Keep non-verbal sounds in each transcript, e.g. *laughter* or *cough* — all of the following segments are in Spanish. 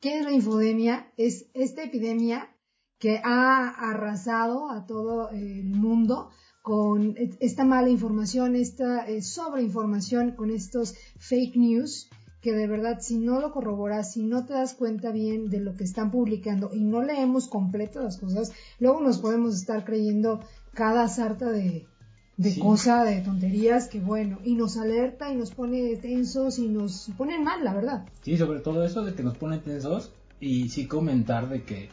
¿Qué es la infodemia? Es esta epidemia que ha arrasado a todo el mundo con esta mala información, esta eh, sobreinformación, con estos fake news, que de verdad si no lo corroboras, si no te das cuenta bien de lo que están publicando y no leemos completo las cosas, luego nos podemos estar creyendo cada sarta de, de cosa, de tonterías, que bueno, y nos alerta y nos pone tensos y nos pone mal, la verdad. Sí, sobre todo eso de que nos pone tensos y sí comentar de que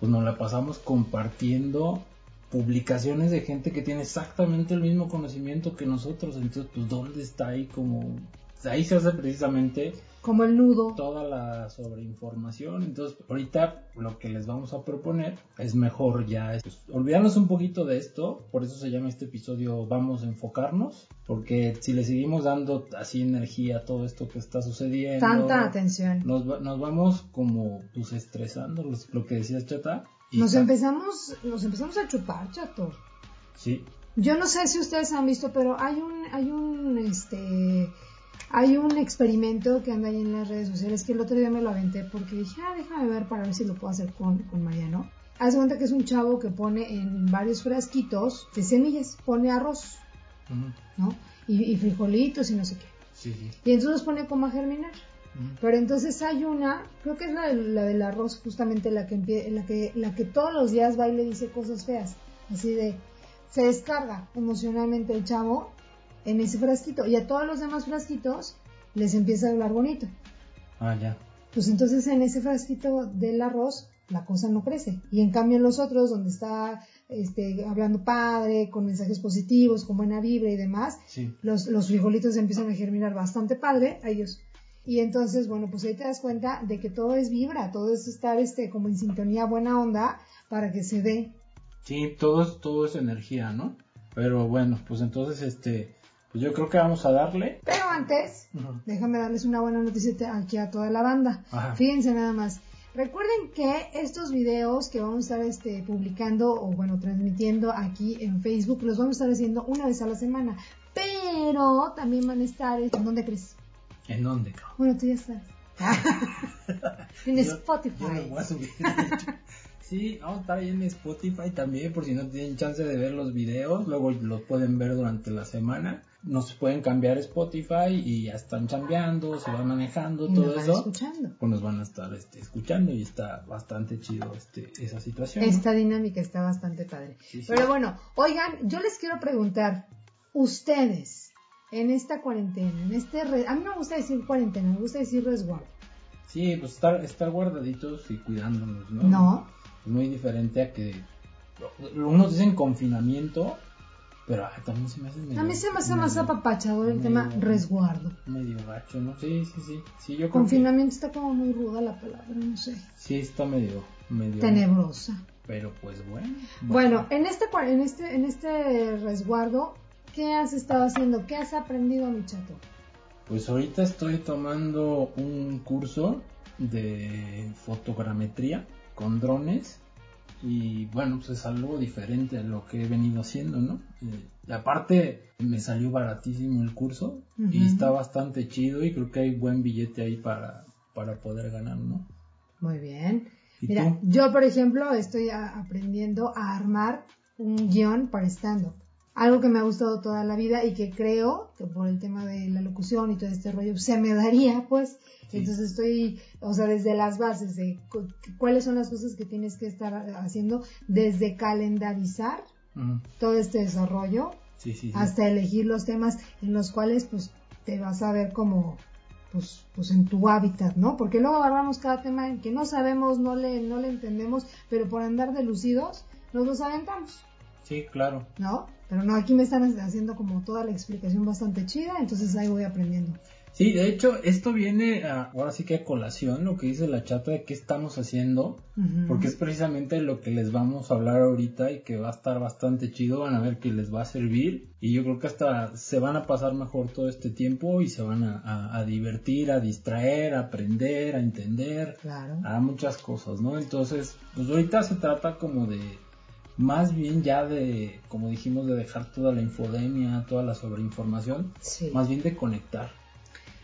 pues nos la pasamos compartiendo publicaciones de gente que tiene exactamente el mismo conocimiento que nosotros, entonces pues dónde está ahí como ahí se hace precisamente como el nudo. Toda la sobreinformación. Entonces, ahorita lo que les vamos a proponer es mejor ya pues, olvidarnos un poquito de esto. Por eso se llama este episodio Vamos a enfocarnos. Porque si le seguimos dando así energía a todo esto que está sucediendo. Tanta atención. Nos, nos vamos como pues estresando, lo que decías, Chata. nos empezamos, nos empezamos a chupar, chato. Sí. Yo no sé si ustedes han visto, pero hay un, hay un, este, hay un experimento que anda ahí en las redes sociales que el otro día me lo aventé porque dije, ah, déjame ver para ver si lo puedo hacer con, con Mariano. Haz cuenta que es un chavo que pone en varios frasquitos de semillas, pone arroz, ¿no? Y, frijolitos y no sé qué. Sí, sí. Y entonces pone como a germinar. Pero entonces hay una, creo que es la, la del arroz, justamente la que, la, que, la que todos los días va y le dice cosas feas. Así de, se descarga emocionalmente el chavo en ese frasquito y a todos los demás frasquitos les empieza a hablar bonito. Ah, ya. Pues entonces en ese frasquito del arroz la cosa no crece. Y en cambio en los otros, donde está este, hablando padre, con mensajes positivos, con buena vibra y demás, los, los frijolitos empiezan a germinar bastante padre a ellos. Y entonces, bueno, pues ahí te das cuenta de que todo es vibra, todo es estar este, como en sintonía buena onda para que se dé. Sí, todo es, todo es energía, ¿no? Pero bueno, pues entonces, este, pues yo creo que vamos a darle. Pero antes, déjame darles una buena noticia aquí a toda la banda. Fíjense nada más. Recuerden que estos videos que vamos a estar este, publicando o bueno, transmitiendo aquí en Facebook, los vamos a estar haciendo una vez a la semana. Pero también van a estar, ¿en dónde crees? ¿En dónde? Bueno, tú ya estás. *laughs* en Spotify. Sí, vamos a estar ahí en Spotify también por si no tienen chance de ver los videos, luego los pueden ver durante la semana. Nos pueden cambiar Spotify y ya están chambeando, se van manejando, todo eso. Escuchando. Pues nos van a estar este, escuchando y está bastante chido este, esa situación. Esta dinámica está bastante padre. Pero bueno, oigan, yo les quiero preguntar, ustedes, en esta cuarentena, en este... A mí no me gusta decir cuarentena, me gusta decir resguardo. Sí, pues estar, estar guardaditos y cuidándonos, ¿no? No muy diferente a que unos dicen confinamiento, pero también se me hace medio, A mí se me hace más apapachado el tema resguardo. Medio gacho, ¿no? Sí, sí, sí. sí yo confinamiento está como muy ruda la palabra, no sé. Sí, está medio, medio... Tenebrosa. Pero pues bueno. Bueno, en, este, en, este, en este resguardo, ¿qué has estado haciendo? ¿Qué has aprendido, mi chato? Pues ahorita estoy tomando un curso de fotogrametría con drones y bueno, pues es algo diferente a lo que he venido haciendo, ¿no? Eh, y aparte me salió baratísimo el curso y está bastante chido y creo que hay buen billete ahí para, para poder ganar, ¿no? Muy bien. Mira, yo por ejemplo estoy aprendiendo a armar un guion para stand-up algo que me ha gustado toda la vida y que creo que por el tema de la locución y todo este rollo se me daría, pues. Entonces estoy, o sea, desde las bases de cuáles son las cosas que tienes que estar haciendo, desde calendarizar todo este desarrollo hasta elegir los temas en los cuales pues te vas a ver como pues, pues en tu hábitat, ¿no? Porque luego agarramos cada tema en que no sabemos, no le, no le entendemos, pero por andar de lucidos nos los aventamos. Sí, claro. ¿No? Pero no, aquí me están haciendo como toda la explicación bastante chida, entonces ahí voy aprendiendo. Sí, de hecho, esto viene ahora sí que a colación lo que dice la chata de qué estamos haciendo, porque es precisamente lo que les vamos a hablar ahorita y que va a estar bastante chido, van a ver que les va a servir y yo creo que hasta se van a pasar mejor todo este tiempo y se van a, divertir, a distraer, a aprender, a entender, a muchas cosas, ¿no? Entonces, pues ahorita se trata como de más bien ya de, como dijimos, de dejar toda la infodemia, toda la sobreinformación, más bien de conectar.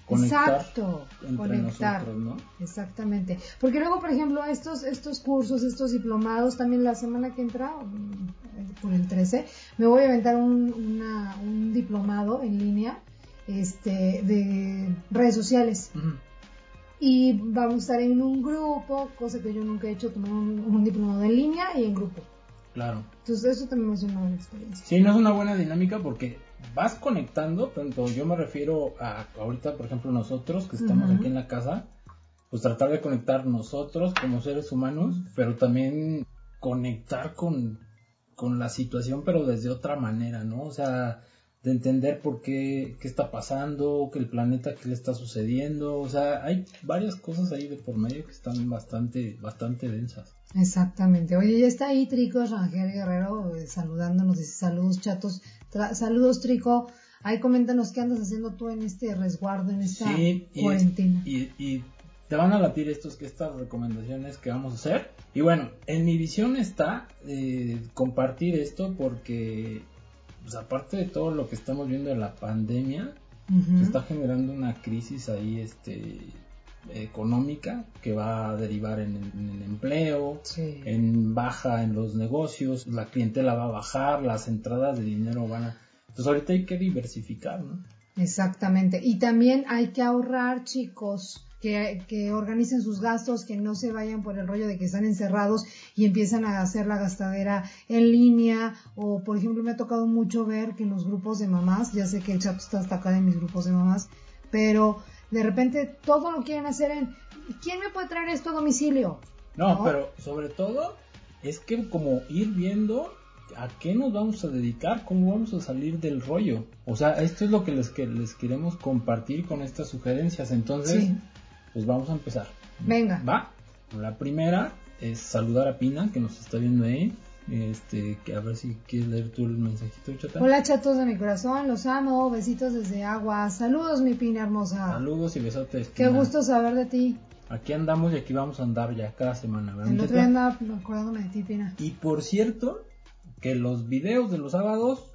conectar Exacto, entre conectar. nosotros, ¿no? Exactamente. Porque luego, por ejemplo, estos, estos cursos, estos diplomados, también la semana que entra, mm, por el 13, me voy a aventar un, una- un diplomado en línea este, de redes sociales. Y vamos a estar en un grupo, cosa que yo nunca he hecho, tomar un, un diplomado en línea y en grupo. Claro. Entonces, eso también es una buena experiencia. Sí, no es una buena dinámica porque vas conectando, tanto yo me refiero a ahorita, por ejemplo, nosotros que estamos aquí en la casa, pues tratar de conectar nosotros como seres humanos, pero también conectar con, con la situación, pero desde otra manera, ¿no? O sea, de entender por qué, qué está pasando, que el planeta, qué le está sucediendo, o sea, hay varias cosas ahí de por medio que están bastante, bastante densas. Exactamente. Oye, ya está ahí Trico Rangel Guerrero eh, saludándonos, dice saludos chatos, Tra- saludos Trico. Ahí coméntanos qué andas haciendo tú en este resguardo, en esta Sí, y, cuarentena. y, y te van a latir estos que estas recomendaciones que vamos a hacer. Y bueno, en mi visión está eh, compartir esto porque, pues, aparte de todo lo que estamos viendo de la pandemia, se está generando una crisis ahí este económica que va a derivar en, el- en el empleo, Sí. en baja en los negocios, la clientela va a bajar, las entradas de dinero van a... Entonces ahorita hay que diversificar, ¿no? Exactamente. Y también hay que ahorrar, chicos, que, que organicen sus gastos, que no se vayan por el rollo de que están encerrados y empiezan a hacer la gastadera en línea. O, por ejemplo, me ha tocado mucho ver que en los grupos de mamás, ya sé que el chat está hasta acá de mis grupos de mamás, pero de repente todo lo quieren hacer en, ¿quién me puede traer esto a domicilio? No, ¿No? pero sobre todo es que como ir viendo a qué nos vamos a dedicar, cómo vamos a salir del rollo. O sea, esto es lo que les, que les queremos compartir con estas sugerencias. Entonces, Sí. pues vamos a empezar. Venga. Va. La primera es saludar a Pina, que nos está viendo ahí. Este, que a ver si quieres leer tú el mensajito, chata. Hola chatos de mi corazón, los amo, besitos desde agua, saludos mi pina hermosa. Saludos y besotes. Qué Pina. gusto saber de ti. Aquí andamos y aquí vamos a andar ya cada semana, ¿verdad, El otro día andaba acordándome de ti, Pina. Y por cierto, que los videos de los sábados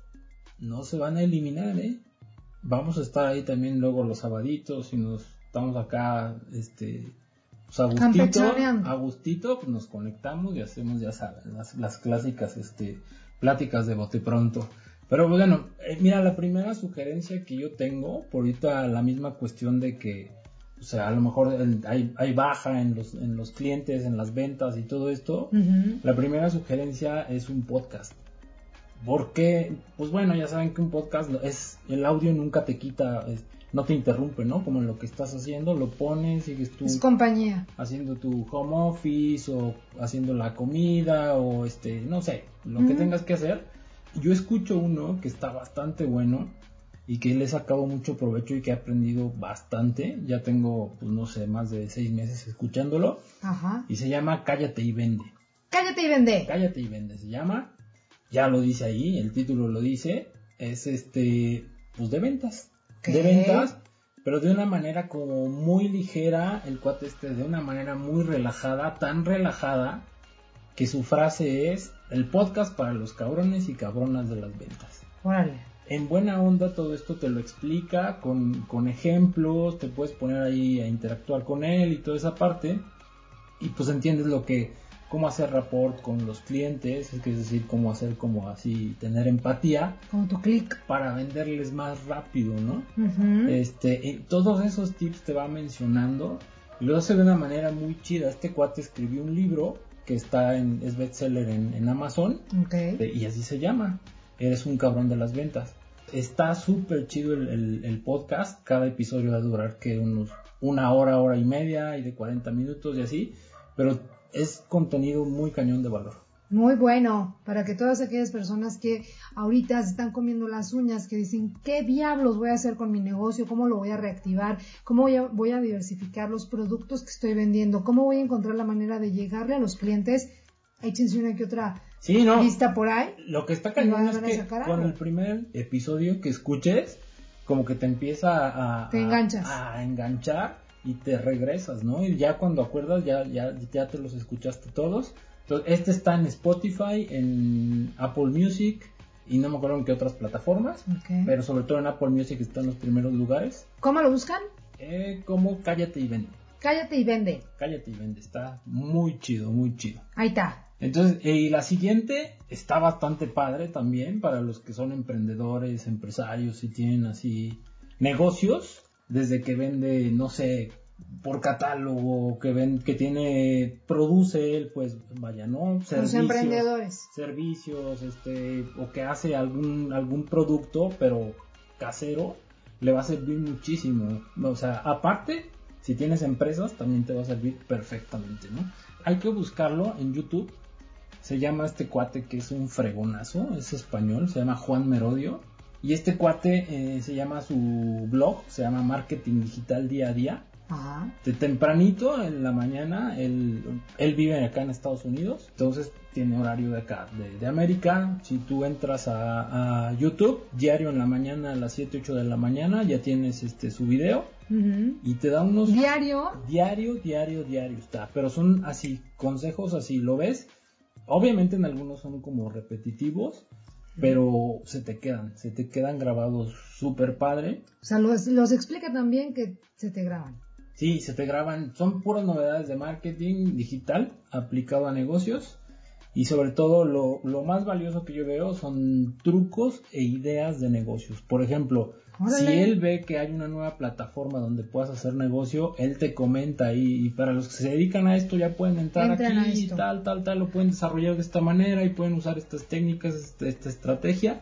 no se van a eliminar, ¿eh? Vamos a estar ahí también luego los sabaditos y nos estamos acá, este, pues a gustito, Campechaneando. a gustito, pues nos conectamos y hacemos, ya saben, las, las clásicas, este, pláticas de bote pronto. Pero bueno, eh, mira, la primera sugerencia que yo tengo, por ahorita la misma cuestión de que, o sea, a lo mejor el- hay, hay baja en los, en los clientes, en las ventas y todo esto, la primera sugerencia es un podcast. Porque, pues bueno, ya saben que un podcast es el audio nunca te quita, no te interrumpe, ¿no? Como en lo que estás haciendo, lo pones, sigues tú Es compañía. haciendo tu home office o haciendo la comida o este, no sé, lo que tengas que hacer. Yo escucho uno que está bastante bueno y que le he sacado mucho provecho y que he aprendido bastante. Ya tengo, pues no sé, más de seis meses escuchándolo Ajá. y se llama Cállate y Vende. Cállate y vende. Cállate y vende se llama. Ya lo dice ahí, el título lo dice. Es este, pues de ventas. De ventas, pero de una manera como muy ligera. El cuate este, de una manera muy relajada, tan relajada que su frase es el podcast para los cabrones y cabronas de las ventas. Órale. En buena onda todo esto te lo explica con, con ejemplos, te puedes poner ahí a interactuar con él y toda esa parte. Y pues entiendes lo que, cómo hacer rapport con los clientes, es decir, cómo hacer como así, tener empatía Como tu clic. para venderles más rápido, ¿no? Este, y todos esos tips te va mencionando y lo hace de una manera muy chida. Este cuate escribió un libro que está en, es bestseller en, en Amazon Ok. eh, y así se llama. Eres un cabrón de las ventas. Está súper chido el, el- el podcast. Cada episodio va a durar que unos una hora, hora y media y de 40 minutos y así. Pero es contenido muy cañón de valor. Muy bueno, para que todas aquellas personas que ahorita se están comiendo las uñas, que dicen, ¿qué diablos voy a hacer con mi negocio? ¿Cómo lo voy a reactivar? ¿Cómo voy a, voy a diversificar los productos que estoy vendiendo? ¿Cómo voy a encontrar la manera de llegarle a los clientes? Échense una que otra Sí, no. lista por ahí. Lo que está cañón es que con el primer episodio que escuches, como que te empieza a, Te a- enganchas. a enganchar y te regresas, ¿no? Y ya cuando acuerdas ya, ya, ya te los escuchaste todos. Entonces, este está en Spotify, en Apple Music y no me acuerdo en qué otras plataformas, Ok. pero sobre todo en Apple Music está en los primeros lugares. ¿Cómo lo buscan? Eh, como Cállate y Vende. Cállate y Vende. Cállate y Vende. Está muy chido, muy chido. Ahí está. Entonces, eh, y la siguiente está bastante padre también para los que son emprendedores, empresarios y tienen así negocios, desde que vende, no sé, por catálogo, que ven, que tiene, produce él, pues vaya, ¿no? Servicios, los emprendedores. Servicios, este, o que hace algún, algún producto, pero casero, le va a servir muchísimo. O sea, aparte, si tienes empresas, también te va a servir perfectamente, ¿no? Hay que buscarlo en YouTube. Se llama este cuate que es un fregonazo, es español, se llama Juan Merodio. Y este cuate eh, se llama su blog, se llama Marketing Digital Día a Día. De tempranito en la mañana, él, él, vive acá en Estados Unidos, entonces tiene horario de acá, de, América. Si tú entras a, YouTube, diario en la mañana a las 7, 8 de la mañana, ya tienes este su video y te da unos... Diario. Diario, diario, diario está, pero son así, consejos así, ¿lo ves? Obviamente en algunos son como repetitivos, pero se te quedan, se te quedan grabados súper padre. O sea, los, los explica también que se te graban. Sí, se te graban, son puras novedades de marketing digital aplicado a negocios y sobre todo lo, lo más valioso que yo veo son trucos e ideas de negocios. Por ejemplo, si él ve que hay una nueva plataforma donde puedas hacer negocio, él te comenta y, y para los que se dedican a esto ya pueden entrar aquí y tal, tal, tal, lo pueden desarrollar de esta manera y pueden usar estas técnicas, esta, esta estrategia.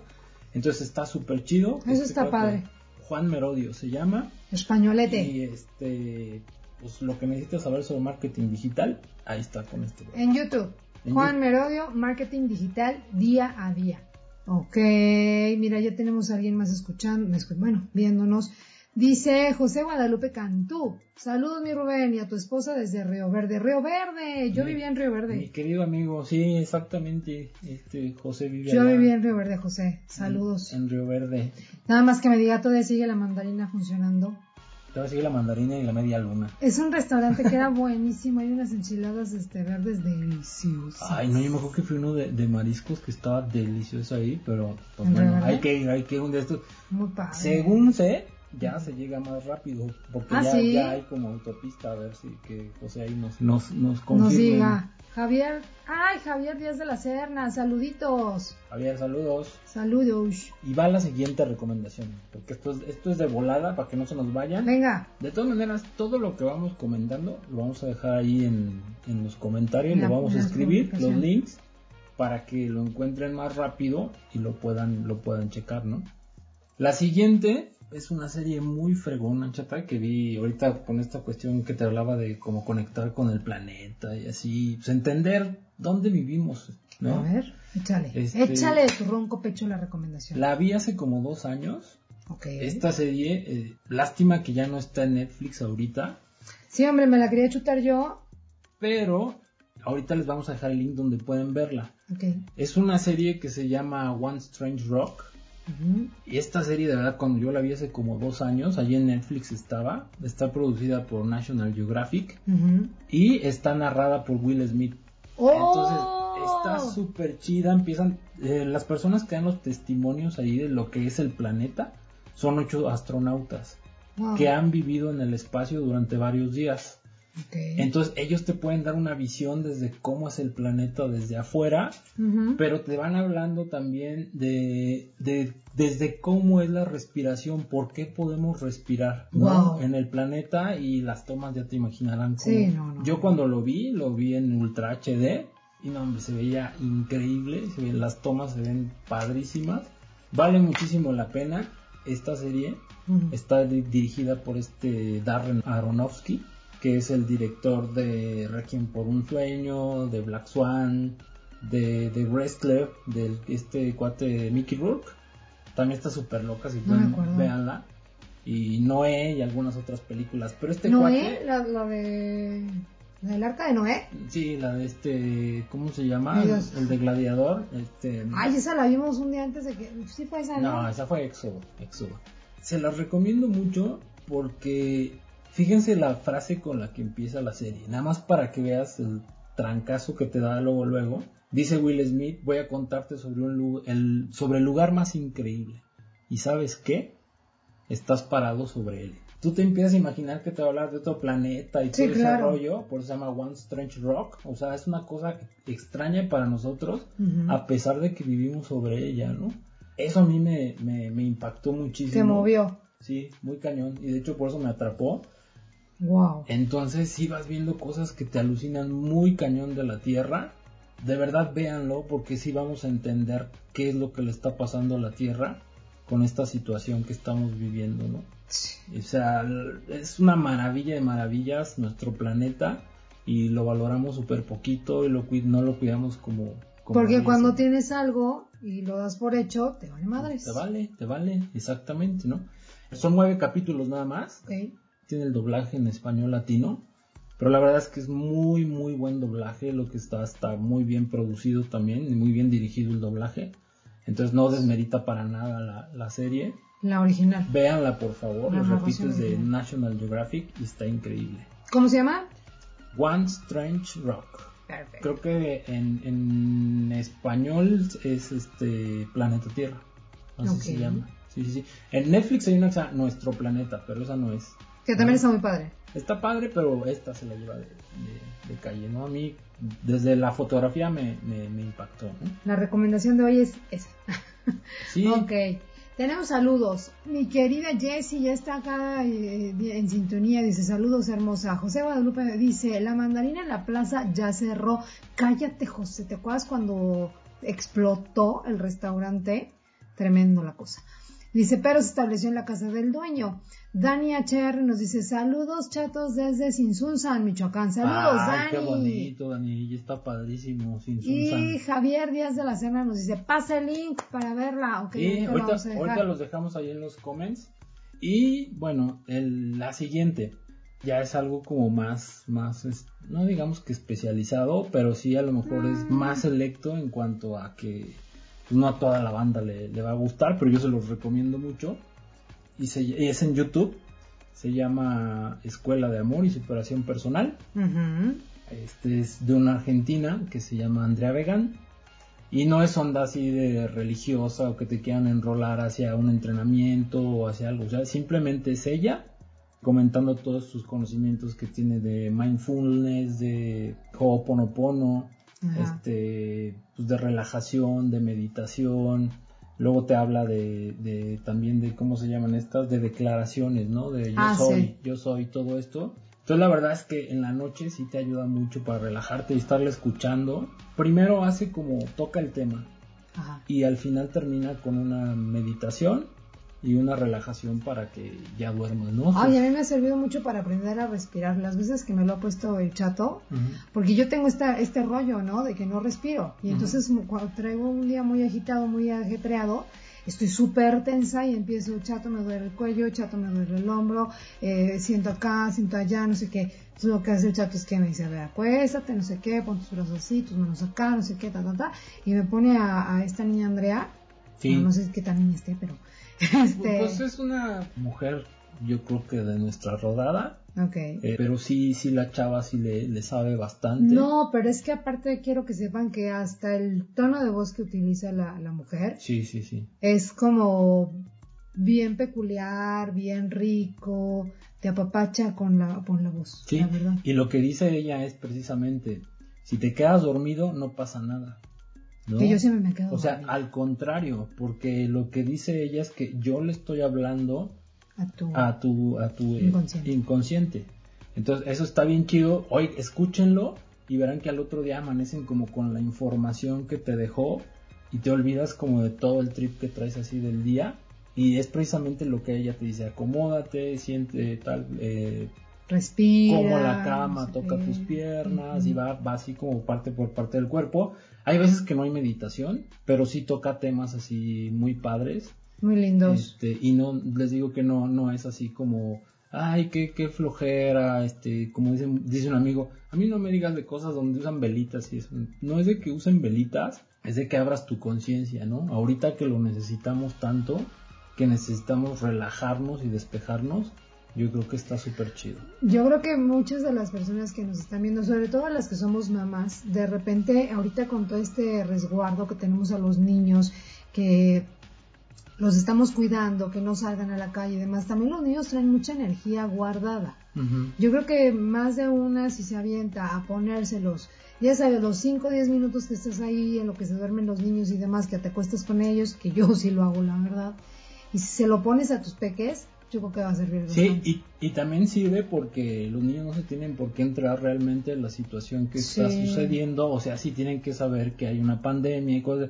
Entonces está súper chido. Eso este está padre. Juan Merodio se llama. Españolete. Y este, pues lo que necesitas saber sobre marketing digital, ahí está con este. En YouTube. Juan Merodio, marketing digital día a día. Ok, mira, ya tenemos a alguien más escuchando, bueno, viéndonos. Dice José Guadalupe Cantú. Saludos, mi Rubén, y a tu esposa desde Río Verde. Río Verde, yo vivía en Río Verde. Mi querido amigo, sí, exactamente. Este José vivía Yo vivía en Río Verde, José. Saludos. En, Río Verde. Nada más que me diga, ¿todavía sigue la mandarina funcionando? Todavía sigue la mandarina y la media luna. Es un restaurante que era *laughs* buenísimo. Hay unas enchiladas este, verdes deliciosas. Ay, no, yo me acuerdo que fui uno de, mariscos que estaba delicioso ahí, pero pues bueno, hay que ir, hay que ir un de estos. Muy padre. Según sé, ya se llega más rápido, porque ah, ya, hay como autopista, a ver si que José ahí nos, nos, nos Nos diga. Javier, ay, Javier Díaz de la Serna, saluditos. Javier, saludos. Saludos. Y va la siguiente recomendación, porque esto es, esto es de volada para que no se nos vayan. Venga. De todas maneras, todo lo que vamos comentando lo vamos a dejar ahí en, en los comentarios, lo vamos a escribir, los links, para que lo encuentren más rápido y lo puedan, lo puedan checar, ¿no? La siguiente es una serie muy fregona, chata, que vi ahorita con esta cuestión que te hablaba de cómo conectar con el planeta y así, pues entender dónde vivimos, ¿no? A ver, échale, este, échale de tu ronco pecho la recomendación. La vi hace como dos años. Esta serie, eh, lástima que ya no está en Netflix ahorita. Sí, hombre, me la quería chutar yo. Pero ahorita les vamos a dejar el link donde pueden verla. Es una serie que se llama One Strange Rock y esta serie, de verdad, cuando yo la vi hace como dos años, allí en Netflix estaba, está producida por National Geographic y está narrada por Will Smith. ¡Oh! Entonces, está súper chida. Empiezan, eh, las personas que dan los testimonios ahí de lo que es el planeta son ocho astronautas que han vivido en el espacio durante varios días. Entonces ellos te pueden dar una visión desde cómo es el planeta desde afuera, pero te van hablando también de, desde cómo es la respiración, por qué podemos respirar en el planeta y las tomas ya te imaginarán cómo. Yo cuando lo vi, lo vi en Ultra HD y no, hombre, se veía increíble, las tomas se ven padrísimas, vale muchísimo la pena esta serie, está dirigida por este Darren Aronofsky que es el director de Requiem por un sueño, de Black Swan, de, de Wrestler, de este cuate Mickey Rourke. También está súper loca, si pueden, véanla. Y Noé y algunas otras películas. Pero este ¿Noé? La, de... ¿La del arca de Noé? Sí, la de este, ¿cómo se llama? El, de Gladiador. Este, Ay, esa la vimos un día antes de que... Sí fue esa, ¿no? No, esa fue Éxodo, Éxodo. Se las recomiendo mucho porque Fíjense la frase con la que empieza la serie, nada más para que veas el trancazo que te da luego luego. Dice Will Smith, voy a contarte sobre, un, el, sobre el lugar más increíble. ¿Y sabes qué? Estás parado sobre él. tú te empiezas a imaginar que te va a hablar de otro planeta y todo ese rollo, por eso se llama One Strange Rock, o sea, es una cosa extraña para nosotros, a pesar de que vivimos sobre ella, ¿no? Eso a mí me, me, impactó muchísimo. Te movió. Sí, muy cañón, y de hecho por eso me atrapó. Wow. Entonces sí vas viendo cosas que te alucinan muy cañón de la Tierra. De verdad véanlo porque sí vamos a entender qué es lo que le está pasando a la Tierra con esta situación que estamos viviendo, ¿no? O sea, es una maravilla de maravillas nuestro planeta y lo valoramos súper poquito y lo, no lo cuidamos como... Porque cuando tienes algo y lo das por hecho, te vale madres. Te vale, te vale, exactamente, ¿no? Son nueve capítulos nada más. Tiene el doblaje en español latino. Pero la verdad es que es muy, muy buen doblaje. Lo que está, está muy bien producido también. Y muy bien dirigido el doblaje. Entonces no desmerita para nada la, la serie. La original. Véanla, por favor. Les repito, es de National Geographic y está increíble. ¿Cómo se llama? One Strange Rock. Perfecto. Creo que en, en español es este Planeta Tierra. Así se llama. Sí, sí, sí. En Netflix hay una que se llama Nuestro Planeta, pero esa no es. Que también está muy padre. Está padre, pero esta se la lleva de, de, calle, ¿no? A mí, desde la fotografía me, me, me impactó. ¿no? La recomendación de hoy es esa. Sí. *laughs* ok. Tenemos saludos. Mi querida Jessie ya está acá eh, en sintonía. Dice saludos hermosa. José Guadalupe dice la mandarina en la plaza ya cerró. Cállate José. ¿Te acuerdas cuando explotó el restaurante? Tremendo la cosa. Dice, pero se estableció en la casa del dueño. Dani HR nos dice, saludos chatos desde Sinsunzan, Michoacán. Saludos, Dani. Qué bonito, Dani. está padrísimo, Y Javier Díaz de la Serna nos dice, pasa el link para verla. Okay, ahorita, los dejamos ahí en los comments. Y bueno, el, la siguiente ya es algo como más, más, no digamos que especializado, pero sí a lo mejor es mm. más selecto en cuanto a que no a toda la banda le, va a gustar, pero yo se los recomiendo mucho. Y, se, es en YouTube. Se llama Escuela de Amor y Superación Personal. Este es de una argentina que se llama Andrea Vegan. Y no es onda así de religiosa o que te quieran enrolar hacia un entrenamiento o hacia algo. O sea, simplemente es ella comentando todos sus conocimientos que tiene de mindfulness, de Ho'oponopono, este, pues de relajación, de meditación. Luego te habla de, también de cómo se llaman estas, de declaraciones, ¿no? De yo ah, soy, yo soy, todo esto. Entonces la verdad es que en la noche sí te ayuda mucho para relajarte y estarle escuchando. Primero hace como toca el tema y al final termina con una meditación y una relajación para que ya duermas, ¿no? Ay, a mí me ha servido mucho para aprender a respirar. Las veces que me lo ha puesto el chato, porque yo tengo esta, este rollo, ¿no? De que no respiro. Y entonces cuando traigo un día muy agitado, muy ajetreado, estoy súper tensa y empiezo, chato, me duele el cuello, chato, me duele el hombro, eh, siento acá, siento allá, no sé qué. Entonces lo que hace el chato es que me dice, a ver, acuéstate, no sé qué, pon tus brazos así, tus manos acá, no sé qué, ta, ta, ta. Y me pone a, esta niña Andrea, no, no sé qué tal niña esté, pero este... Pues es una mujer, yo creo que de nuestra rodada. Okay. Eh, pero sí, sí la chava sí le, sabe bastante. No, pero es que aparte quiero que sepan que hasta el tono de voz que utiliza la, mujer. Sí, sí, sí. Es como bien peculiar, bien rico, te apapacha con la, con la voz. Sí, y lo que dice ella es precisamente, si te quedas dormido no pasa nada. Que yo siempre me quedo. O sea, al contrario, porque lo que dice ella es que yo le estoy hablando a tu, a tu, a tu eh, inconsciente. Entonces, eso está bien chido. Hoy escúchenlo y verán que al otro día amanecen como con la información que te dejó y te olvidas como de todo el trip que traes así del día. Y es precisamente lo que ella te dice, acomódate, siente tal, eh, respira. Como la cama toca tus piernas y va, va así como parte por parte del cuerpo. Hay veces que no hay meditación, pero sí toca temas así muy padres. Muy lindos. Este, y no, les digo que no, no es así como, ay, qué, qué flojera, este, como dice, dice un amigo, a mí no me digas de cosas donde usan velitas y eso. No es de que usen velitas, es de que abras tu conciencia, ¿no? Ahorita que lo necesitamos tanto, que necesitamos relajarnos y despejarnos, yo creo que está súper chido. Yo creo que muchas de las personas que nos están viendo, sobre todo las que somos mamás, de repente ahorita con todo este resguardo que tenemos a los niños, que los estamos cuidando, que no salgan a la calle y demás, también los niños traen mucha energía guardada. Yo creo que más de una si se avienta a ponérselos, ya sabes, los 5 o 10 minutos que estás ahí en lo que se duermen los niños y demás, que te acuestas con ellos, que yo sí lo hago, la verdad, y si se lo pones a tus peques, yo creo que va a servir. Sí, y, y, también sirve porque los niños no se tienen por qué entrar realmente en la situación que está sucediendo, o sea, sí tienen que saber que hay una pandemia y cosas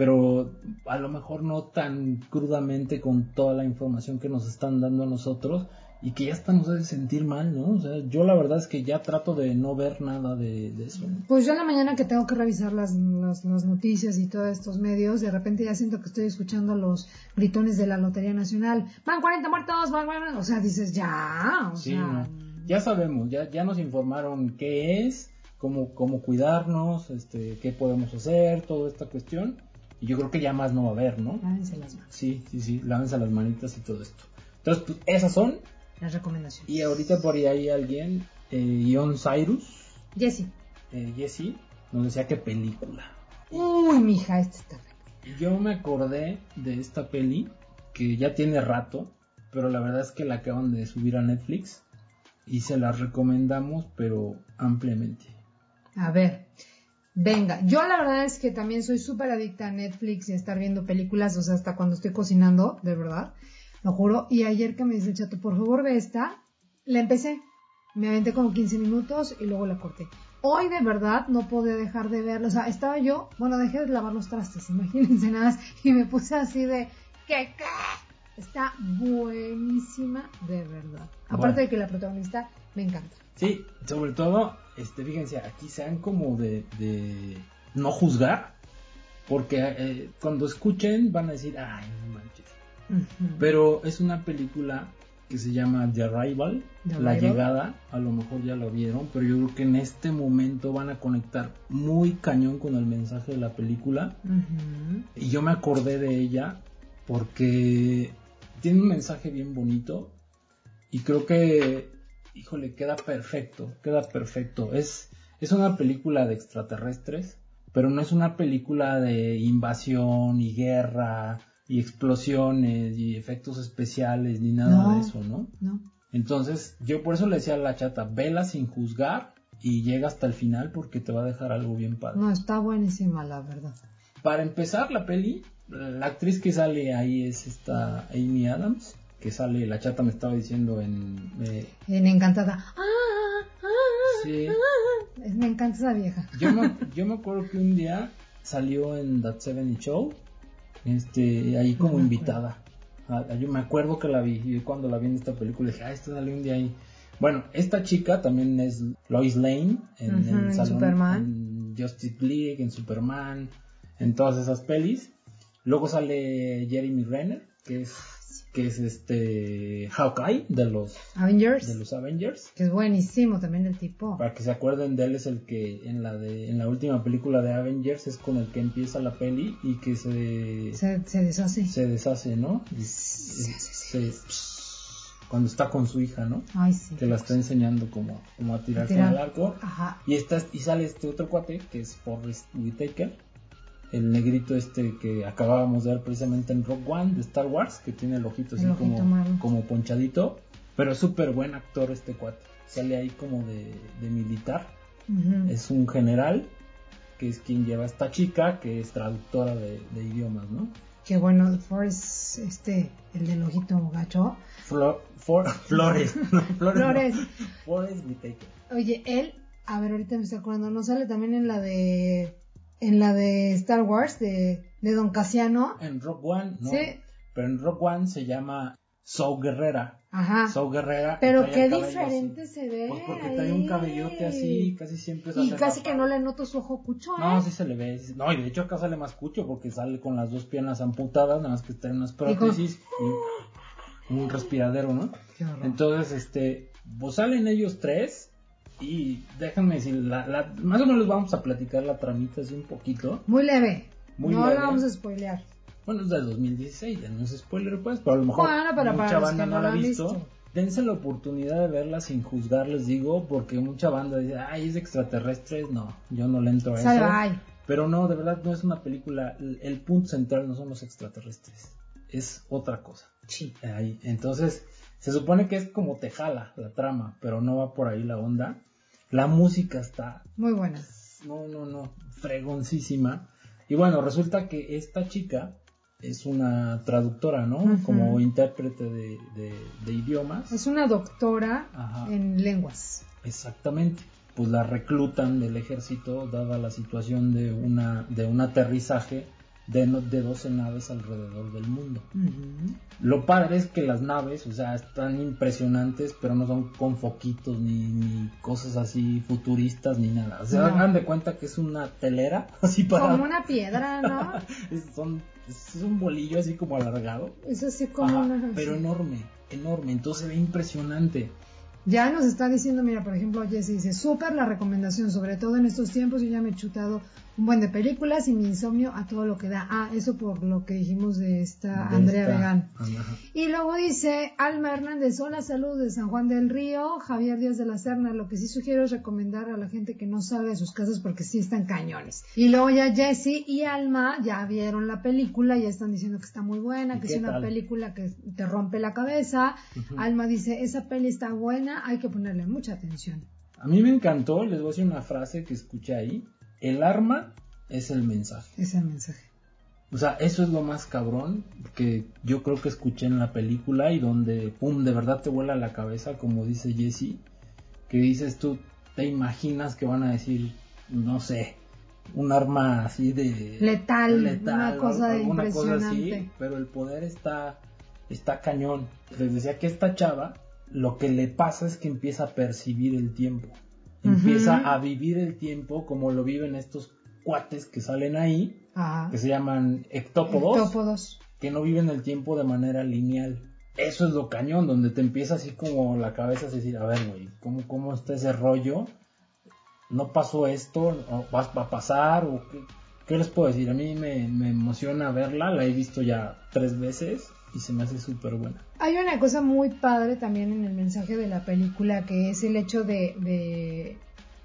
pero a lo mejor no tan crudamente con toda la información que nos están dando a nosotros y que ya hasta nos hace sentir mal, ¿no? O sea, yo la verdad es que ya trato de no ver nada de, eso. Pues yo en la mañana que tengo que revisar las, las, noticias y todos estos medios, de repente ya siento que estoy escuchando los gritones de la Lotería Nacional. Van 40 muertos, van, van, o sea, dices, ya, o sea... Ya sabemos, ya, ya nos informaron qué es, cómo, cómo cuidarnos, este, qué podemos hacer, toda esta cuestión y yo creo que ya más no va a haber, ¿no? Lávense las manos. Sí, sí, sí, lávense las manitas y todo esto. Entonces, pues, esas son las recomendaciones. Y ahorita por ahí hay alguien, eh, Ion Cyrus. Jesse. Eh, Jesse, nos decía qué película. Uy, mija, esta está Yo me acordé de esta peli que ya tiene rato, pero la verdad es que la acaban de subir a Netflix y se la recomendamos, pero ampliamente. A ver, Venga, yo la verdad es que también soy súper adicta a Netflix y a estar viendo películas, o sea, hasta cuando estoy cocinando, de verdad, lo juro. Y ayer que me dice el chato, por favor ve esta, la empecé, me aventé como 15 minutos y luego la corté. Hoy de verdad no pude dejar de verla, o sea, estaba yo, bueno, dejé de lavar los trastes, *laughs* imagínense nada más, y me puse así de, ¿qué, qué? Está buenísima, de verdad. Aparte de que la protagonista me encanta. Sí, sobre todo, este, fíjense, aquí sean como de, de no juzgar, porque eh, cuando escuchen van a decir, ay, no Pero es una película que se llama The Arrival, La Llegada, a lo mejor ya lo vieron, pero yo creo que en este momento van a conectar muy cañón con el mensaje de la película. Y yo me acordé de ella porque tiene un mensaje bien bonito y creo que, híjole, queda perfecto, queda perfecto. Es, es una película de extraterrestres, pero no es una película de invasión y guerra y explosiones y efectos especiales ni nada de eso, ¿no? No. Entonces, yo por eso le decía a la chata, vela sin juzgar y llega hasta el final porque te va a dejar algo bien padre. No, está buenísima, la verdad. Para empezar la peli, la actriz que sale ahí es esta Amy Adams, que sale, la chata me estaba diciendo en... Eh, en Encantada. Ah, ah, sí. Ah, me encanta esa vieja. Yo me, *laughs* yo me acuerdo que un día salió en That Seven Show, este, ahí como invitada. yo me acuerdo que la vi, y cuando la vi en esta película dije, ah, esta salió un día ahí. Bueno, esta chica también es Lois Lane en, Superman. en Justice League, en Superman, en todas esas pelis. Luego sale Jeremy Renner, que es que es este Hawkeye de los Avengers. De los Avengers. Que es buenísimo también el tipo. Para que se acuerden de él es el que en la de en la última película de Avengers es con el que empieza la peli y que se se, deshace. Se deshace, ¿no? cuando está con su hija, ¿no? Ay, sí. Que la está enseñando como, como a tirar, con el arco. Ajá. Y está, y sale este otro cuate que es Forrest Whitaker el negrito este que acabábamos de ver precisamente en Rock One de Star Wars, que tiene el ojito así como, como ponchadito, pero es súper buen actor este cuate. Sale ahí como de, militar. Es un general que es quien lleva a esta chica que es traductora de, idiomas, ¿no? Qué bueno, Forrest, este, el del ojito gacho. *laughs* Flores, Flores. Flores. Forrest Oye, él, a ver, ahorita me estoy acordando, ¿no sale también en la de en la de Star Wars de, de Don Casiano. En Rock One, ¿no? Sí. Pero en Rock One se llama Soul Guerrera. Ajá. Soul Guerrera. Pero qué diferente se ve. Pues porque trae un cabellote así, casi siempre sale. Y casi que no le noto su ojo cucho, ¿eh? No, sí se le ve. No, y de hecho acá sale más cucho porque sale con las dos piernas amputadas, nada más que en unas prótesis y, un respiradero, ¿no? Qué. Entonces, este, pues salen ellos tres y déjenme decir, la, más o menos vamos a platicar la tramita así un poquito. Muy leve. Muy no la vamos a spoilear. Bueno, es del 2016, ya no es spoiler pues, pero a lo mejor mucha banda no, la ha visto. Dense la oportunidad de verla sin juzgar, les digo, porque mucha banda dice, ay, es extraterrestres. No, yo no le entro a eso. Pero no, de verdad no es una película. El, punto central no son los extraterrestres. es otra cosa. Sí. Ahí. Entonces, se supone que es como te jala la trama, pero no va por ahí la onda. La música está... Muy buena. No, no, no, fregoncísima. Y bueno, resulta que esta chica es una traductora, ¿no? Como intérprete de, de, idiomas. Es una doctora en lenguas. Exactamente. Pues la reclutan del ejército dada la situación de una de un aterrizaje de, de 12 naves alrededor del mundo. Lo padre es que las naves, o sea, están impresionantes, pero no son con foquitos ni, cosas así futuristas ni nada. O sea, hagan de cuenta que es una telera, *laughs* así para... Como una piedra, ¿no? *laughs* es, un bolillo así como alargado. Es así como una... Pero enorme, enorme, entonces se ve impresionante. Ya nos está diciendo, mira, por ejemplo, Jesse dice, súper la recomendación, sobre todo en estos tiempos, yo ya me he chutado un buen de películas y mi insomnio a todo lo que da. Ah, eso por lo que dijimos de esta Andrea Vegan. Y luego dice Alma Hernández, hola, salud de San Juan del Río, Javier Díaz de la Serna, lo que sí sugiero es recomendar a la gente que no salga de sus casas porque sí están cañones. Y luego ya Jesse y Alma ya vieron la película, ya están diciendo que está muy buena, que es una película que te rompe la cabeza. Alma dice, esa peli está buena, hay que ponerle mucha atención. A mí me encantó, les voy a decir una frase que escuché ahí el arma es el mensaje. Es el mensaje. O sea, eso es lo más cabrón que yo creo que escuché en la película y donde, pum, de verdad te vuela la cabeza, como dice Jesse, que dices tú, te imaginas que van a decir, no sé, un arma así de... Letal, una cosa de impresionante. pero el poder está, está cañón. Les decía que esta chava, lo que le pasa es que empieza a percibir el tiempo empieza a vivir el tiempo como lo viven estos cuates que salen ahí, que se llaman ectópodos, que no viven el tiempo de manera lineal. Eso es lo cañón, donde te empieza así como la cabeza a decir, a ver, güey, ¿cómo, ¿cómo está ese rollo? ¿No pasó esto? ¿Va a pasar? ¿O qué, les puedo decir? A mí me, me emociona verla, la he visto ya tres veces y se me hace súper buena. Hay una cosa muy padre también en el mensaje de la película que es el hecho de,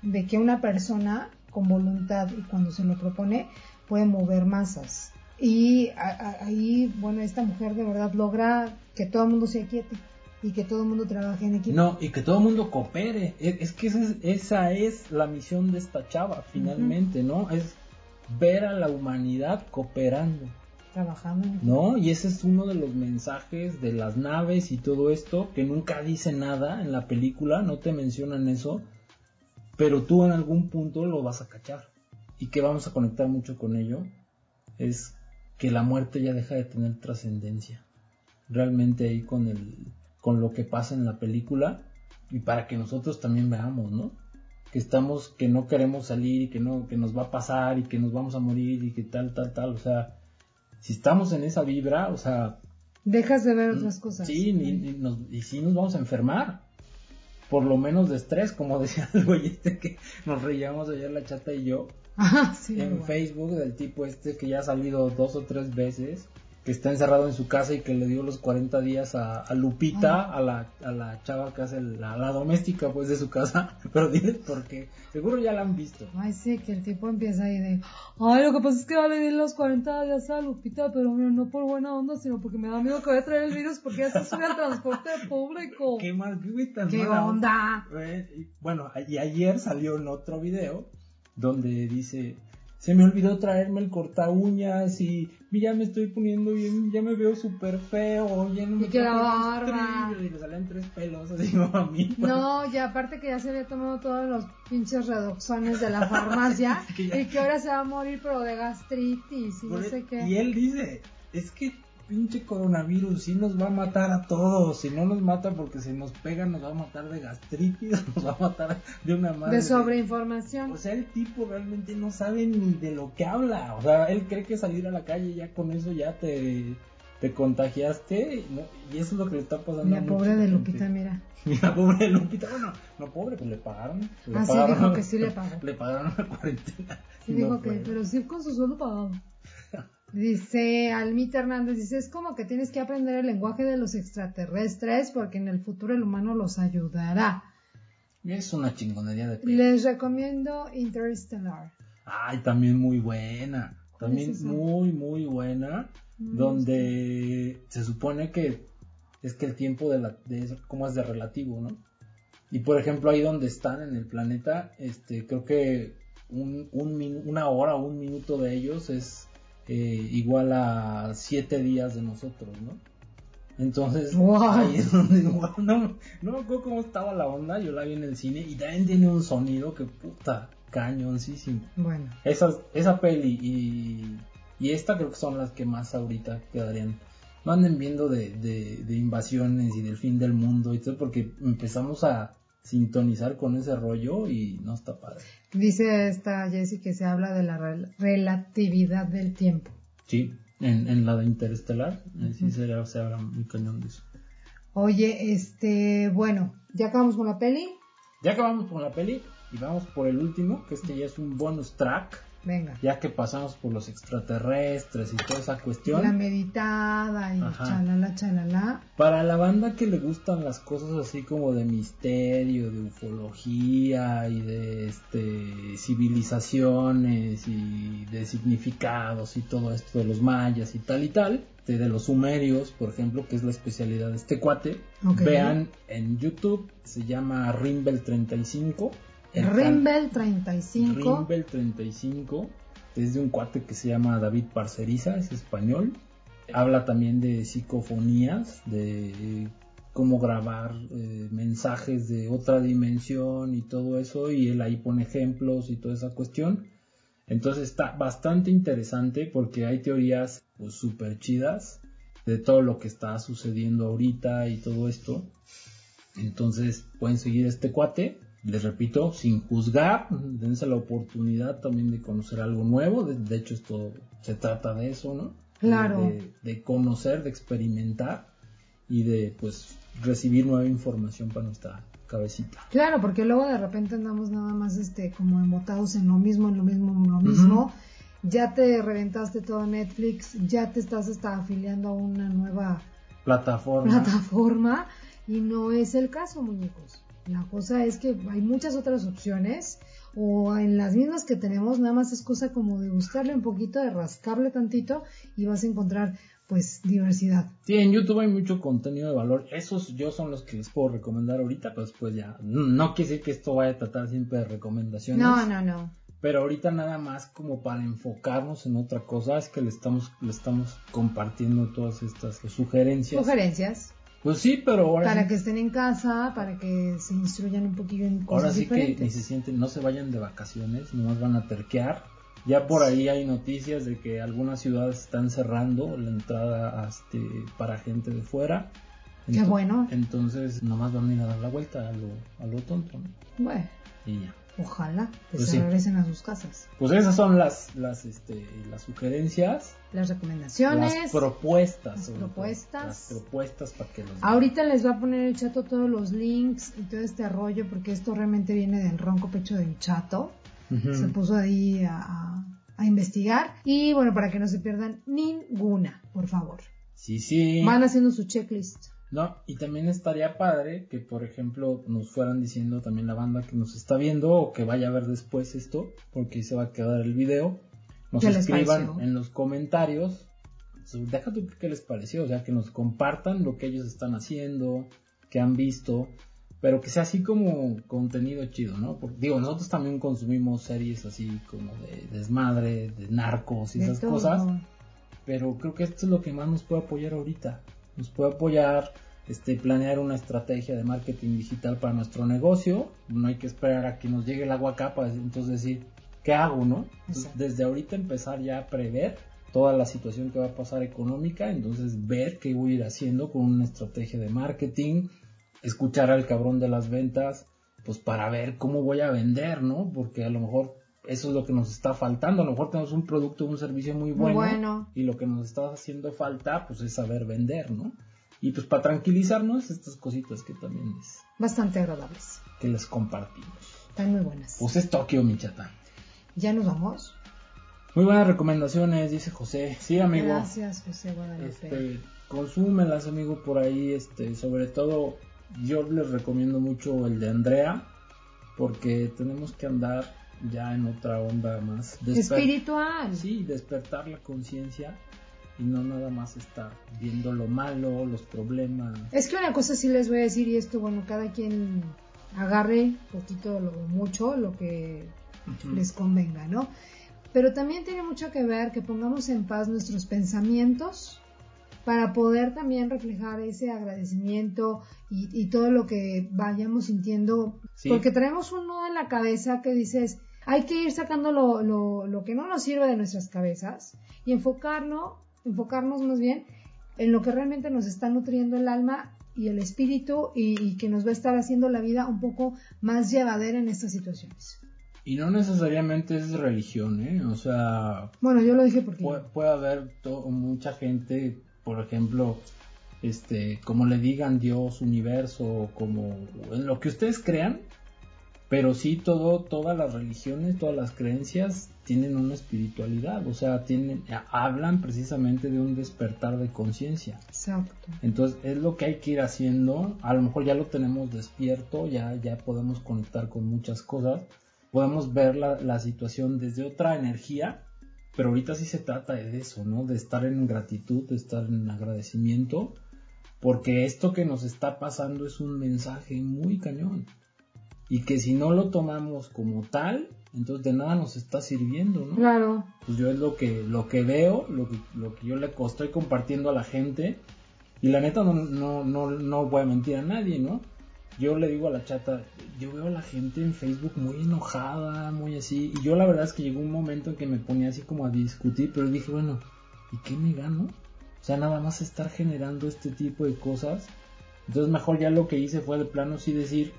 de, que una persona con voluntad y cuando se lo propone puede mover masas. Y ahí, bueno, esta mujer de verdad logra que todo el mundo se aquiete y que todo el mundo trabaje en equipo. No, y que todo el mundo coopere. Es, que esa es, la misión de esta chava, finalmente, ¿no? Es ver a la humanidad cooperando trabajando. No, y ese es uno de los mensajes de las naves y todo esto, que nunca dice nada en la película, no te mencionan eso, pero tú en algún punto lo vas a cachar. Y que vamos a conectar mucho con ello, es que la muerte ya deja de tener trascendencia. Realmente ahí con el, con lo que pasa en la película, y para que nosotros también veamos, ¿no? que estamos, que no queremos salir y que no, que nos va a pasar y que nos vamos a morir y que tal, tal, tal, o sea, si estamos en esa vibra, o sea... Dejas de ver otras cosas. Sí, y, sí nos vamos a enfermar. Por lo menos de estrés, como *laughs* decía el güey este que nos reíamos ayer la chata y yo. en Facebook del tipo este que ya ha salido dos o tres veces que está encerrado en su casa y que le dio los 40 días a, Lupita, a, la, a la chava que hace la, la, doméstica pues de su casa, *laughs* pero diles porque seguro ya la han visto. Ay, sí, que el tipo empieza ahí de, ay, lo que pasa es que ya le di los 40 días a Lupita, pero no por buena onda, sino porque me da miedo que vaya a traer el virus porque ya se sube al transporte público. *laughs* Qué mal, qué, ¿Qué onda? Bueno, y ayer salió en otro video donde dice se me olvidó traerme el corta uñas y ya me estoy poniendo bien, ya me veo súper feo, ya no me y que la barba. Y le salen tres pelos, así *laughs* como a mí. No, y aparte que ya se había tomado todos los pinches redoxones de la farmacia *laughs* y que ahora se va a morir pero de gastritis y no sé qué. Y él dice, es que pinche coronavirus sí nos va a matar a todos. Si no nos mata porque se nos pega, nos va a matar de gastritis, *laughs* nos va a matar de una madre. De sobreinformación. O sea, el tipo realmente no sabe ni de lo que habla. O sea, él cree que salir a la calle ya con eso ya te, te contagiaste. Y eso es lo que le está pasando a La pobre de Lupita, mira. *laughs* Mira, pobre de Lupita. Bueno, no pobre, pues le pagaron. Le ah, pagaron, sí, dijo que sí le *laughs* pagaron. Le pagaron la cuarentena. Sí, dijo que, pero sí con su sueldo pagado. Dice Almita Hernández, dice, es como que tienes que aprender el lenguaje de los extraterrestres porque en el futuro el humano los ayudará. Es una chingonería de Les recomiendo Interstellar. Ay, también muy buena. También muy, muy buena. donde se supone que es que el tiempo de, la, de como es de relativo, ¿no? Y por ejemplo, ahí donde están en el planeta, este, creo que un, un una hora o un minuto de ellos es eh, igual a siete días de nosotros, ¿no? Entonces, ahí es donde *laughs* no, no me acuerdo cómo estaba la onda, yo la vi en el cine y también tiene un sonido que puta, cañoncísimo. Bueno. Esa, esa peli y, y esta creo que son las que más ahorita quedarían. No anden viendo de, de, de invasiones y del fin del mundo y todo, porque empezamos a sintonizar con ese rollo y no está padre. Dice esta Jessie que se habla de la relatividad del tiempo. Sí, en, en la de Interestelar, sí se, se habla muy cañón de eso. Oye, este, bueno, ¿ya acabamos con la peli? Ya acabamos con la peli y vamos por el último, que este ya es un bonus track. Venga. Ya que pasamos por los extraterrestres y toda esa cuestión. La meditada y chalala, chalala. Para la banda que le gustan las cosas así como de misterio, de ufología y de este civilizaciones y de significados y todo esto de los mayas y tal y tal, de, los sumerios, por ejemplo, que es la especialidad de este cuate, vean en YouTube, se llama Rimbel 35 Rimbel 35. Rimbel 35 es de un cuate que se llama David Parceriza, es español. Habla también de psicofonías, de cómo grabar eh, mensajes de otra dimensión y todo eso, y él ahí pone ejemplos y toda esa cuestión. Entonces está bastante interesante porque hay teorías pues súper chidas de todo lo que está sucediendo ahorita y todo esto. Entonces pueden seguir este cuate les repito, sin juzgar, dense la oportunidad también de conocer algo nuevo, de, hecho esto se trata de eso, ¿no? Claro. De, conocer, de experimentar y de pues recibir nueva información para nuestra cabecita. Claro, porque luego de repente andamos nada más este como emotados en lo mismo, en lo mismo, en lo mismo. Ya te reventaste todo Netflix, ya te estás está afiliando a una nueva plataforma. plataforma y no es el caso, muñecos. La cosa es que hay muchas otras opciones o en las mismas que tenemos, nada más es cosa como de buscarle un poquito, de rascarle tantito y vas a encontrar pues diversidad. Sí, en YouTube hay mucho contenido de valor. Esos yo son los que les puedo recomendar ahorita, pues pues ya no quiere decir que esto vaya a tratar siempre de recomendaciones. No, no, no. Pero ahorita nada más como para enfocarnos en otra cosa es que le estamos le estamos compartiendo todas estas sugerencias. Sugerencias. Pues sí, pero ahora Para que estén en casa, para que se instruyan un poquillo en cosas Ahora sí que ni se sienten, no se vayan de vacaciones, nomás van a terquear. Ya por ahí hay noticias de que algunas ciudades están cerrando la entrada este, para gente de fuera. Qué bueno. Entonces, nomás van a ir a dar la vuelta a lo, a lo tonto, ¿no? Bueno. Y ya. Ojalá que pues se regresen a sus casas. Pues esas son las, las, este, las sugerencias. Las recomendaciones. Las propuestas. Las propuestas. Las propuestas para que los... Ahorita les va a poner el chato todos los links y todo este rollo porque esto realmente viene del ronco pecho del chato. Se puso ahí a, a investigar. Y bueno, para que no se pierdan ninguna, por favor. Sí, sí. Van haciendo su checklist. No, y también estaría padre que, por ejemplo, nos fueran diciendo también la banda que nos está viendo o que vaya a ver después esto, porque se va a quedar el video. Nos escriban en los comentarios. Deja tú qué les pareció, o sea, que nos compartan lo que ellos están haciendo, que han visto, pero que sea así como contenido chido, ¿no? Porque, digo, nosotros también consumimos series así como de desmadre, de narcos y esas cosas, pero creo que esto es lo que más nos puede apoyar ahorita nos puede apoyar este, planear una estrategia de marketing digital para nuestro negocio. No hay que esperar a que nos llegue el agua acá para entonces decir, ¿qué hago, no? desde ahorita empezar ya a prever toda la situación que va a pasar económica, entonces ver qué voy a ir haciendo con una estrategia de marketing, escuchar al cabrón de las ventas, pues para ver cómo voy a vender, ¿no? Porque a lo mejor eso es lo que nos está faltando. A lo mejor tenemos un producto, un servicio muy bueno, y lo que nos está haciendo falta, pues es saber vender, ¿no? Y pues para tranquilizarnos, estas cositas que también es... Bastante agradables. Que les compartimos. Están muy buenas. Pues es Tokio, mi chata. ¿Ya nos vamos? Muy buenas recomendaciones, dice José. Sí, amigo. Gracias, José Guadalupe. Este, consúmelas, amigo, por ahí. Este, sobre todo, yo les recomiendo mucho el de Andrea, porque tenemos que andar ya en otra onda más espiritual. Sí, despertar la conciencia y no nada más estar viendo lo malo, los problemas. Es que una cosa sí les voy a decir y esto, bueno, cada quien agarre poquito o mucho lo que les convenga, ¿no? Pero también tiene mucho que ver que pongamos en paz nuestros pensamientos para poder también reflejar ese agradecimiento y, todo lo que vayamos sintiendo, porque traemos un nudo en la cabeza que dices, hay que ir sacando lo, lo, lo, que no nos sirve de nuestras cabezas y enfocarlo, enfocarnos más bien en lo que realmente nos está nutriendo el alma y el espíritu y, que nos va a estar haciendo la vida un poco más llevadera en estas situaciones. Y no necesariamente es religión, ¿eh? O sea... Bueno, yo lo dije porque... Puede, haber mucha gente, por ejemplo, este, como le digan Dios, universo, como en lo que ustedes crean, pero sí todo, todas las religiones, todas las creencias tienen una espiritualidad, o sea, tienen, hablan precisamente de un despertar de conciencia. Exacto. Entonces es lo que hay que ir haciendo, a lo mejor ya lo tenemos despierto, ya, ya podemos conectar con muchas cosas, podemos ver la, la situación desde otra energía, pero ahorita sí se trata de eso, ¿no? De estar en gratitud, de estar en agradecimiento, porque esto que nos está pasando es un mensaje muy cañón y que si no lo tomamos como tal, entonces de nada nos está sirviendo, ¿no? Claro. Pues yo es lo que, lo que veo, lo que, lo que yo le estoy compartiendo a la gente, y la neta no, no, no, no voy a mentir a nadie, ¿no? Yo le digo a la chata, yo veo a la gente en Facebook muy enojada, muy así, y yo la verdad es que llegó un momento en que me ponía así como a discutir, pero dije, bueno, ¿y qué me gano? O sea, nada más estar generando este tipo de cosas. Entonces mejor ya lo que hice fue de plano sí decir,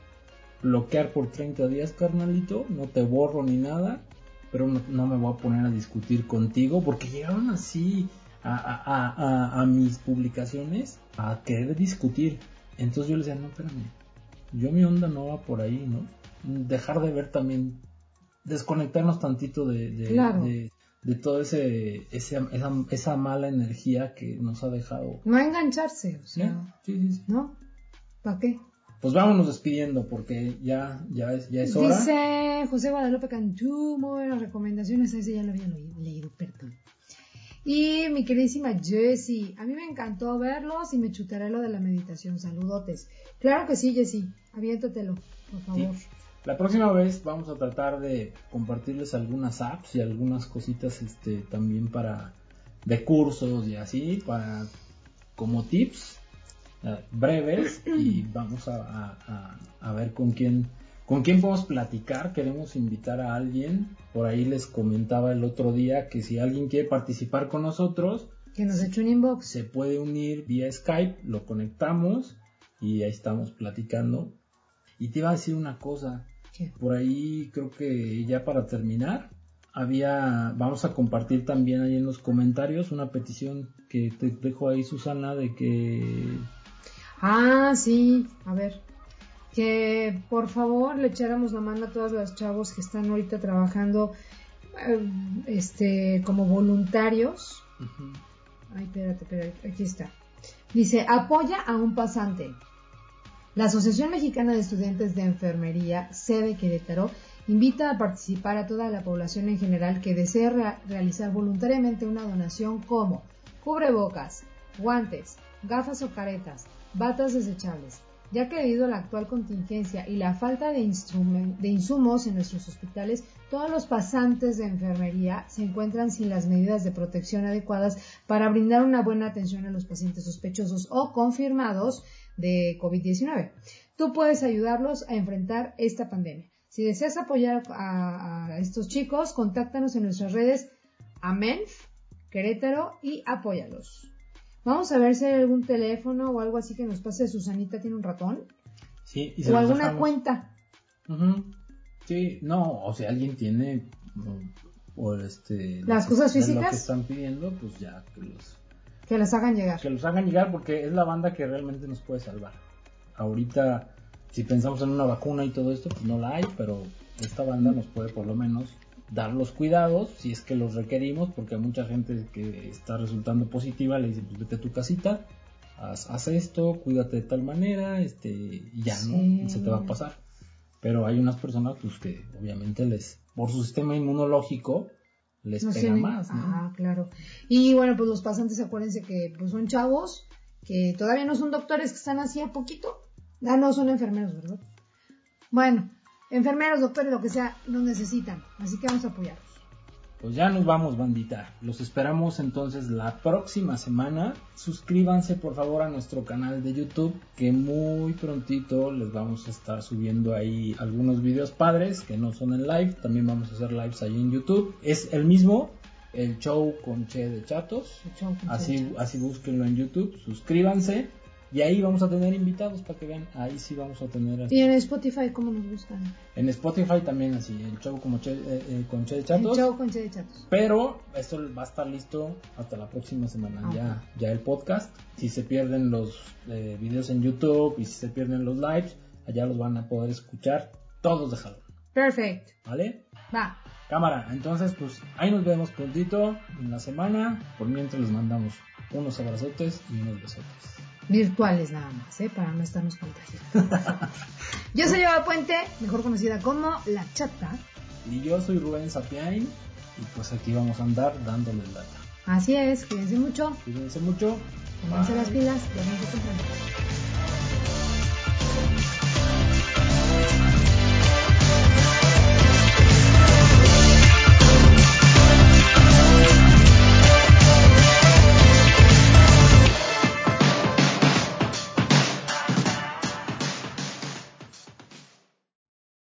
bloquear por 30 días, carnalito, no te borro ni nada, pero no, me voy a poner a discutir contigo porque llegaron así a, mis publicaciones a querer discutir. Entonces yo les decía, no, espérame, yo mi onda no va por ahí, ¿no? Dejar de ver también, desconectarnos tantito de, de, de, todo ese, esa, esa, mala energía que nos ha dejado. No engancharse, o sea, sí, sí, ¿no? ¿Para qué? Pues vámonos despidiendo porque ya, ya, es, ya es hora. Dice José Guadalupe Cantú, muy buenas recomendaciones, ese ya lo había leído, perdón. Y mi queridísima Jessie, a mí me encantó verlos y me chutaré lo de la meditación. Saludotes. Claro que sí, Jessie, aviéntatelo, por favor. La próxima vez vamos a tratar de compartirles algunas apps y algunas cositas este también para de cursos y así para como tips eh, breves y vamos a, ver con quién con quién podemos platicar. Queremos invitar a alguien. Por ahí les comentaba el otro día que si alguien quiere participar con nosotros, que nos eche un inbox. Se puede unir vía Skype, lo conectamos y ahí estamos platicando. Y te iba a decir una cosa. Por ahí creo que ya para terminar, había, vamos a compartir también ahí en los comentarios una petición que te dejo ahí Susana de que Ah, sí, a ver. Que por favor le echáramos la mano a todos los chavos que están ahorita trabajando eh, este como voluntarios. Ay, espérate, espérate, aquí está. Dice, apoya a un pasante. La Asociación Mexicana de Estudiantes de Enfermería, sede Querétaro, invita a participar a toda la población en general que desee realizar voluntariamente una donación como cubrebocas, guantes, gafas o caretas, batas desechables, ya que debido a la actual contingencia y la falta de, insumos en nuestros hospitales, todos los pasantes de enfermería se encuentran sin las medidas de protección adecuadas para brindar una buena atención a los pacientes sospechosos o confirmados de COVID-19. Tú puedes ayudarlos a enfrentar esta pandemia. Si deseas apoyar a, estos chicos, contáctanos en nuestras redes AMENF, Querétaro y apóyalos. Vamos a ver si hay algún teléfono o algo así que nos pase. Susanita tiene un ratón. Sí, y o alguna cuenta. Sí, no, o sea, alguien tiene o este las cosas físicas lo que están pidiendo, pues ya que los que las hagan llegar. Que los hagan llegar porque es la banda que realmente nos puede salvar. Ahorita si pensamos en una vacuna y todo esto, pues no la hay, pero esta banda nos puede por lo menos dar los cuidados si es que los requerimos, porque a mucha gente que está resultando positiva le dicen, pues vete a tu casita, haz, esto, cuídate de tal manera, este, y ya, ¿no? Se te va a pasar. Pero hay unas personas pues, que obviamente les, por su sistema inmunológico, les pega más. ¿no? Ah, claro. Y bueno, pues los pasantes, acuérdense que pues son chavos que todavía no son doctores, que están así a poquito. Ah, no, son enfermeros, ¿verdad? Bueno, enfermeros, doctores, lo que sea, nos necesitan. Así que vamos a apoyarlos. Pues ya nos vamos, bandita. Los esperamos entonces la próxima semana. Suscríbanse por favor a nuestro canal de YouTube, que muy prontito les vamos a estar subiendo ahí algunos videos padres que no son en live. También vamos a hacer lives ahí en YouTube. Es el mismo, el show con Che de Chatos. así, así búsquenlo en YouTube. Suscríbanse. Y ahí vamos a tener invitados para que vean. Ahí sí vamos a tener. ¿Y en Spotify cómo nos gustan? En Spotify también así, el show como che, eh, eh, con Che de Chatos. El show con Che de Chatos. Pero esto va a estar listo hasta la próxima semana. Ah, ya, ya el podcast. Si se pierden los eh, videos en YouTube y si se pierden los lives, allá los van a poder escuchar todos de jalón. Perfecto. ¿Vale? Va. Cámara, entonces pues ahí nos vemos prontito en la semana. Por mientras les mandamos unos abrazotes y unos besotes. Virtuales nada más, ¿eh? Para no estarnos contagiando. yo soy Eva Puente, mejor conocida como La Chata. Y yo soy Rubén Sapiain y pues aquí vamos a andar dándoles lata. Así es, cuídense mucho. Cuídense mucho. Pónganse las pilas, temprano.